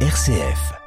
RCF.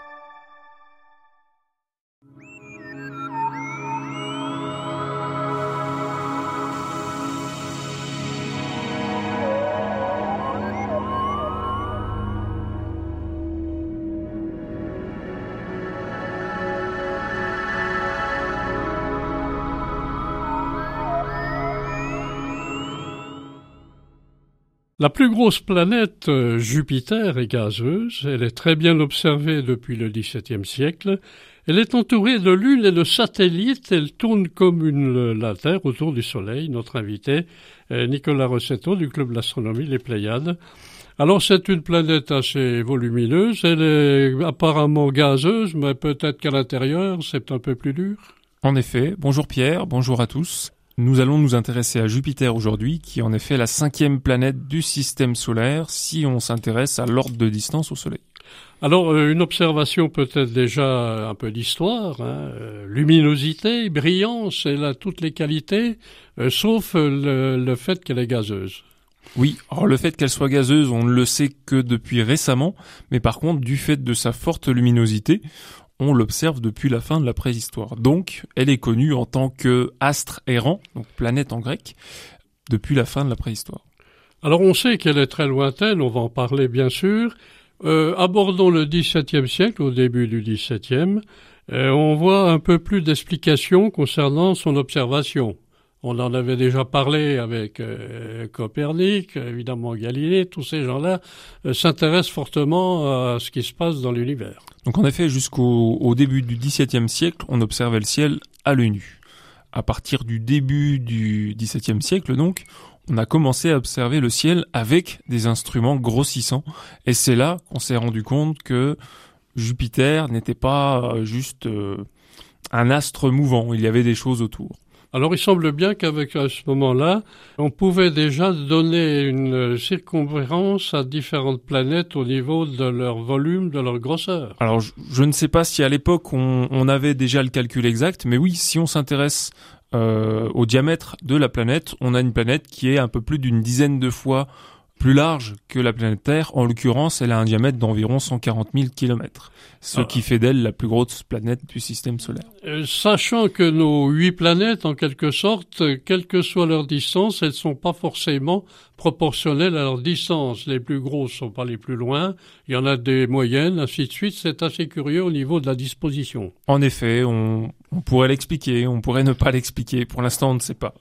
La plus grosse planète, euh, Jupiter, est gazeuse. Elle est très bien observée depuis le XVIIe siècle. Elle est entourée de lunes et de satellites. Elle tourne comme une, la Terre autour du Soleil. Notre invité, Nicolas Rossetto du Club d'astronomie Les Pléiades. Alors c'est une planète assez volumineuse. Elle est apparemment gazeuse, mais peut-être qu'à l'intérieur, c'est un peu plus dur. En effet. Bonjour Pierre, bonjour à tous. Nous allons nous intéresser à Jupiter aujourd'hui, qui est en effet la cinquième planète du système solaire si on s'intéresse à l'ordre de distance au Soleil. Alors, euh, une observation peut-être déjà un peu d'histoire. Hein. Euh, luminosité, brillance, elle a toutes les qualités, euh, sauf le, le fait qu'elle est gazeuse. Oui, alors le fait qu'elle soit gazeuse, on ne le sait que depuis récemment, mais par contre, du fait de sa forte luminosité, on l'observe depuis la fin de la préhistoire. Donc, elle est connue en tant que astre errant, donc planète en grec, depuis la fin de la préhistoire. Alors on sait qu'elle est très lointaine, on va en parler bien sûr. Euh, abordons le XVIIe siècle, au début du XVIIe, euh, on voit un peu plus d'explications concernant son observation. On en avait déjà parlé avec euh, Copernic, évidemment Galilée, tous ces gens-là euh, s'intéressent fortement à ce qui se passe dans l'univers. Donc en effet, jusqu'au au début du XVIIe siècle, on observait le ciel à l'œil nu. À partir du début du XVIIe siècle, donc, on a commencé à observer le ciel avec des instruments grossissants. Et c'est là qu'on s'est rendu compte que Jupiter n'était pas euh, juste un astre mouvant, il y avait des choses autour. Alors il semble bien qu'avec à ce moment-là, on pouvait déjà donner une circonférence à différentes planètes au niveau de leur volume, de leur grosseur. Alors je, ne sais pas si à l'époque on, on, avait déjà le calcul exact, mais oui, si on s'intéresse euh, au diamètre de la planète, on a une planète qui est un peu plus d'une dizaine de fois plus large que la planète Terre. En l'occurrence, elle a un diamètre d'environ 140 000 km, ce ah. qui fait d'elle la plus grosse planète du système solaire. Euh, sachant que nos huit planètes, en quelque sorte, quelle que soit leur distance, elles sont pas forcément proportionnelles à leur distance. Les plus grosses sont pas les plus loin. Il y en a des moyennes, ainsi de suite. C'est assez curieux au niveau de la disposition. En effet, on, on pourrait l'expliquer, on pourrait ne pas l'expliquer. Pour l'instant, on ne sait pas.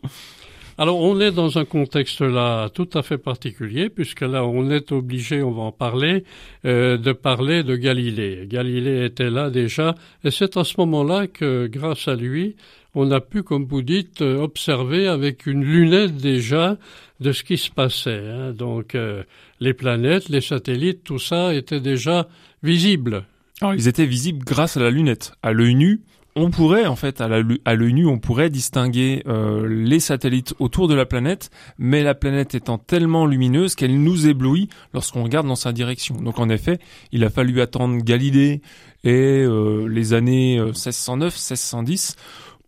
Alors on est dans un contexte là tout à fait particulier puisque là on est obligé, on va en parler, euh, de parler de Galilée. Galilée était là déjà et c'est à ce moment-là que grâce à lui on a pu, comme vous dites, observer avec une lunette déjà de ce qui se passait. Hein. Donc euh, les planètes, les satellites, tout ça était déjà visible. Alors, ils étaient visibles grâce à la lunette. À l'œil nu, on pourrait en fait à l'œil nu on pourrait distinguer euh, les satellites autour de la planète mais la planète étant tellement lumineuse qu'elle nous éblouit lorsqu'on regarde dans sa direction. Donc en effet il a fallu attendre Galilée et euh, les années 1609 euh, 1610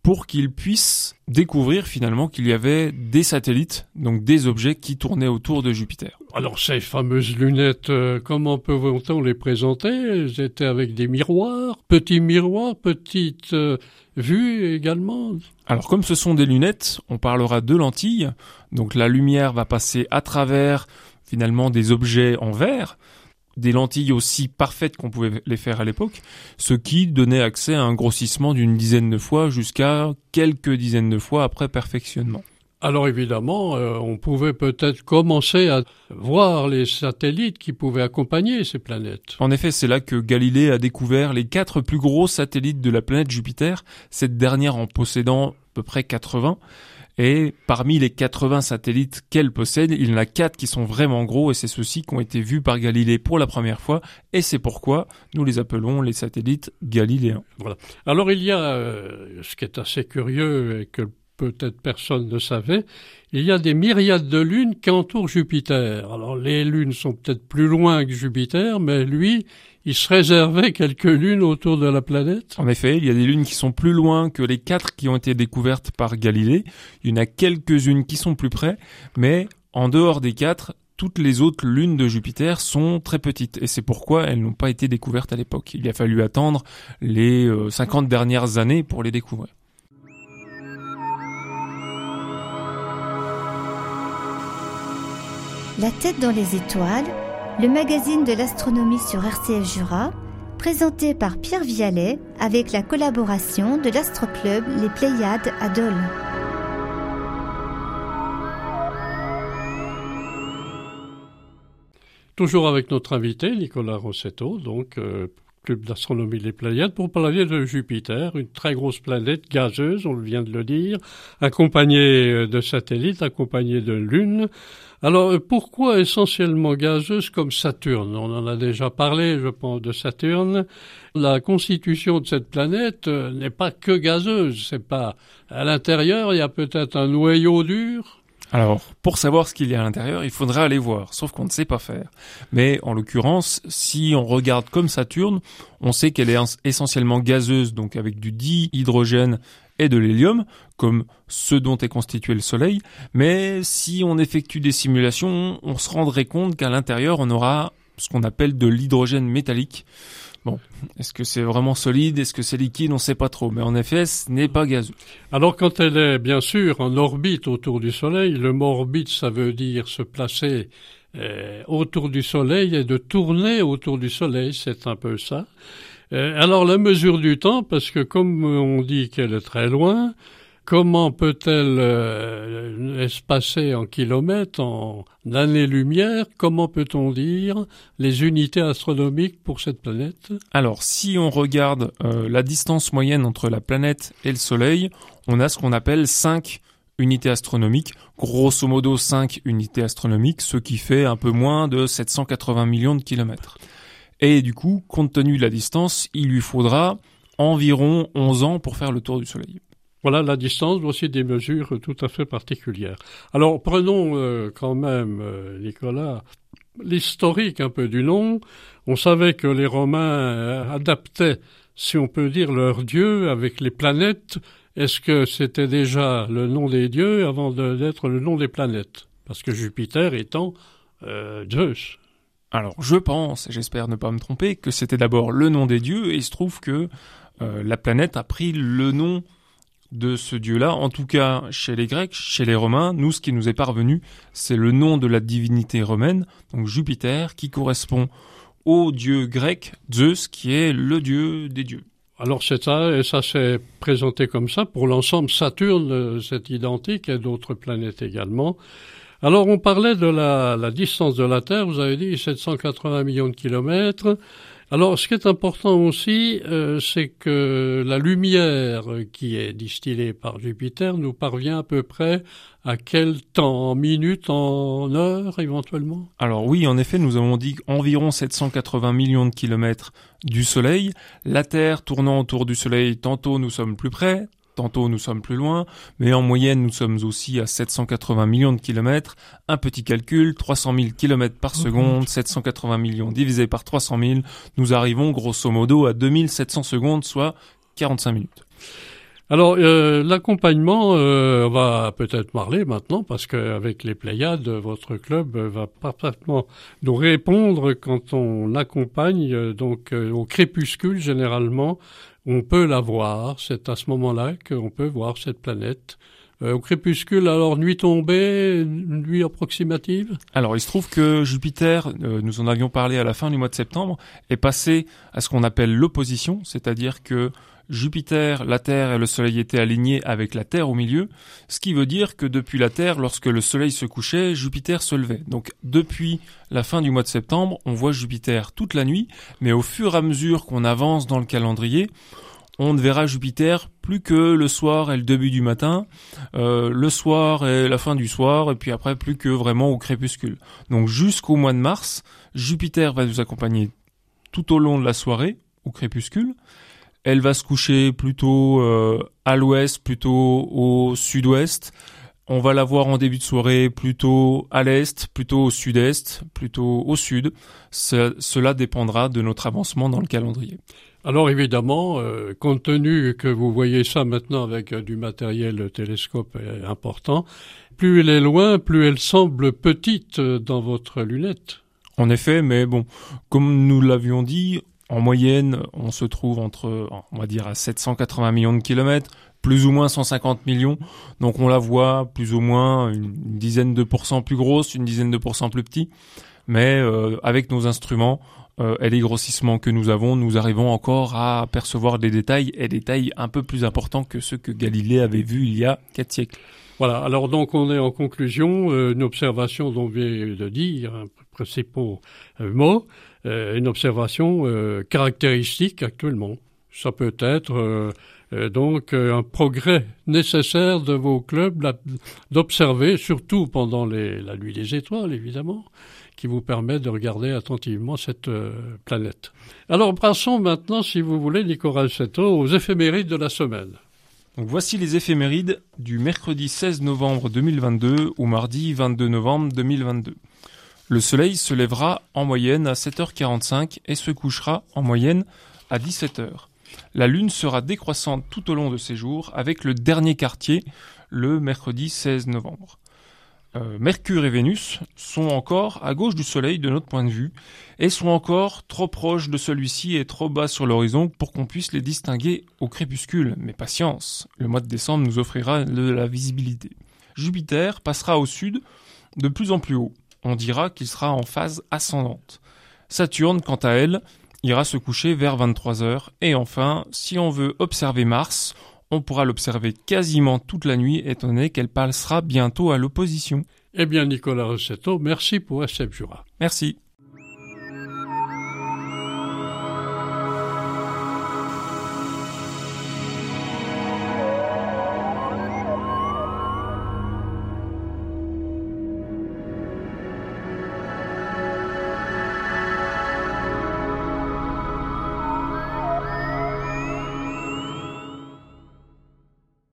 pour qu'ils puissent découvrir finalement qu'il y avait des satellites, donc des objets qui tournaient autour de Jupiter. Alors ces fameuses lunettes, euh, comment peut-on les présenter? Elles étaient avec des miroirs, petits miroirs, petites euh, vues également? Alors comme ce sont des lunettes, on parlera de lentilles, donc la lumière va passer à travers finalement des objets en verre, des lentilles aussi parfaites qu'on pouvait les faire à l'époque, ce qui donnait accès à un grossissement d'une dizaine de fois jusqu'à quelques dizaines de fois après perfectionnement. Alors évidemment, euh, on pouvait peut-être commencer à voir les satellites qui pouvaient accompagner ces planètes. En effet, c'est là que Galilée a découvert les quatre plus gros satellites de la planète Jupiter, cette dernière en possédant à peu près 80. Et parmi les 80 satellites qu'elle possède, il y en a 4 qui sont vraiment gros et c'est ceux-ci qui ont été vus par Galilée pour la première fois et c'est pourquoi nous les appelons les satellites galiléens. Voilà. Alors il y a euh, ce qui est assez curieux et que peut-être personne ne savait, il y a des myriades de lunes qui entourent Jupiter. Alors les lunes sont peut-être plus loin que Jupiter, mais lui, il se réservait quelques lunes autour de la planète. En effet, il y a des lunes qui sont plus loin que les quatre qui ont été découvertes par Galilée. Il y en a quelques-unes qui sont plus près, mais en dehors des quatre, toutes les autres lunes de Jupiter sont très petites et c'est pourquoi elles n'ont pas été découvertes à l'époque. Il a fallu attendre les 50 euh, dernières années pour les découvrir. La tête dans les étoiles, le magazine de l'astronomie sur RCF Jura, présenté par Pierre Vialet avec la collaboration de l'Astroclub Les Pléiades à Dole. Toujours avec notre invité, Nicolas Rossetto, donc euh, Club d'astronomie Les Pléiades, pour parler de Jupiter, une très grosse planète gazeuse, on vient de le dire, accompagnée euh, de satellites, accompagnée de lunes. Alors euh, pourquoi essentiellement gazeuse comme Saturne? On en a déjà parlé, je pense, de Saturne. La constitution de cette planète n'est pas que gazeuse, c'est pas à l'intérieur, il y a peut-être un noyau dur, alors, pour savoir ce qu'il y a à l'intérieur, il faudrait aller voir, sauf qu'on ne sait pas faire. Mais en l'occurrence, si on regarde comme Saturne, on sait qu'elle est essentiellement gazeuse, donc avec du dihydrogène et de l'hélium, comme ce dont est constitué le Soleil. Mais si on effectue des simulations, on se rendrait compte qu'à l'intérieur, on aura ce qu'on appelle de l'hydrogène métallique. Bon, est-ce que c'est vraiment solide? Est-ce que c'est liquide? On ne sait pas trop. Mais en effet, ce n'est pas gazeux. Alors quand elle est bien sûr en orbite autour du Soleil, le mot orbite, ça veut dire se placer euh, autour du Soleil et de tourner autour du Soleil, c'est un peu ça. Euh, alors la mesure du temps, parce que comme on dit qu'elle est très loin, Comment peut-elle euh, espacer en kilomètres, en années-lumière? Comment peut-on dire les unités astronomiques pour cette planète? Alors, si on regarde euh, la distance moyenne entre la planète et le Soleil, on a ce qu'on appelle 5 unités astronomiques, grosso modo 5 unités astronomiques, ce qui fait un peu moins de 780 millions de kilomètres. Et du coup, compte tenu de la distance, il lui faudra environ 11 ans pour faire le tour du Soleil. Voilà la distance, aussi des mesures tout à fait particulières. Alors prenons euh, quand même, euh, Nicolas, l'historique un peu du nom. On savait que les Romains euh, adaptaient, si on peut dire, leur dieu avec les planètes. Est-ce que c'était déjà le nom des dieux avant d'être le nom des planètes? Parce que Jupiter étant Zeus. Alors je pense, et j'espère ne pas me tromper, que c'était d'abord le nom des dieux, et il se trouve que la planète a pris le nom de ce dieu-là. En tout cas, chez les Grecs, chez les Romains, nous, ce qui nous est parvenu, c'est le nom de la divinité romaine, donc Jupiter, qui correspond au dieu grec Zeus, qui est le dieu des dieux. Alors c'est ça, et ça s'est présenté comme ça. Pour l'ensemble, Saturne, euh, c'est identique, et d'autres planètes également. Alors on parlait de la, la, distance de la Terre, vous avez dit 780 millions de kilomètres. Alors, ce qui est important aussi, euh, c'est que la lumière qui est distillée par Jupiter nous parvient à peu près à quel temps? En minutes, en heures éventuellement? Alors oui, en effet, nous avons dit environ 780 millions de kilomètres du Soleil. La Terre tournant autour du Soleil, tantôt nous sommes plus près, Tantôt nous sommes plus loin, mais en moyenne nous sommes aussi à 780 millions de kilomètres. Un petit calcul, 300 000 kilomètres par seconde, 780 millions divisé par 300 000, nous arrivons grosso modo à 2700 secondes, soit 45 minutes. Alors euh, l'accompagnement euh, va peut-être parler maintenant parce qu'avec les Pléiades, votre club va parfaitement nous répondre quand on accompagne euh, donc au crépuscule généralement on peut la voir. C'est à ce moment-là qu'on peut voir cette planète. Euh, au crépuscule, alors nuit tombée, nuit approximative? Alors il se trouve que Jupiter, euh, nous en avions parlé à la fin du mois de septembre, est passé à ce qu'on appelle l'opposition, c'est-à-dire que Jupiter, la Terre et le Soleil étaient alignés avec la Terre au milieu, ce qui veut dire que depuis la Terre, lorsque le Soleil se couchait, Jupiter se levait. Donc depuis la fin du mois de septembre, on voit Jupiter toute la nuit, mais au fur et à mesure qu'on avance dans le calendrier, on ne verra Jupiter plus que le soir et le début du matin, euh, le soir et la fin du soir, et puis après plus que vraiment au crépuscule. Donc jusqu'au mois de mars, Jupiter va nous accompagner tout au long de la soirée, au crépuscule, elle va se coucher plutôt euh, à l'ouest, plutôt au sud-ouest. On va la voir en début de soirée plutôt à l'est, plutôt au sud-est, plutôt au sud. cela dépendra de notre avancement dans le calendrier. Alors évidemment, euh, compte tenu que vous voyez ça maintenant avec euh, du matériel télescope important, plus elle est loin, plus elle semble petite dans votre lunette. En effet, mais bon, comme nous l'avions dit, en moyenne, on se trouve entre, on va dire, à 780 millions de kilomètres plus ou moins 150 millions. Donc on la voit plus ou moins une, dizaine de pourcents plus grosse, une dizaine de pourcents plus petit. Mais euh, avec nos instruments euh, et les grossissements que nous avons, nous arrivons encore à percevoir des détails et des détails un peu plus importants que ceux que Galilée avait vus il y a quatre siècles. Voilà, alors donc on est en conclusion, euh, une observation dont vient de dire un principaux mot, une observation caractéristique actuellement. Ça peut être euh, donc euh, un progrès nécessaire de vos clubs d'observer, surtout pendant la nuit des étoiles, évidemment, qui vous permet de regarder attentivement cette euh, planète. Alors passons maintenant, si vous voulez, Nicolas Seto, aux éphémérides de la semaine. Voici les éphémérides du mercredi 16 novembre 2022 au mardi 22 novembre 2022. Le soleil se lèvera en moyenne à 7h45 et se couchera en moyenne à 17h. La Lune sera décroissante tout au long de ces jours, avec le dernier quartier le mercredi 16 novembre. Euh, Mercure et Vénus sont encore à gauche du Soleil de notre point de vue, et sont encore trop proches de celui-ci et trop bas sur l'horizon pour qu'on puisse les distinguer au crépuscule. Mais patience, le mois de décembre nous offrira de la visibilité. Jupiter passera au sud de plus en plus haut. On dira qu'il sera en phase ascendante. Saturne, quant à elle, ira se coucher vers 23 heures. Et enfin, si on veut observer Mars, on pourra l'observer quasiment toute la nuit, étant donné qu'elle passera bientôt à l'opposition. Eh bien, Nicolas Rossetto, merci pour SF Jura. Merci.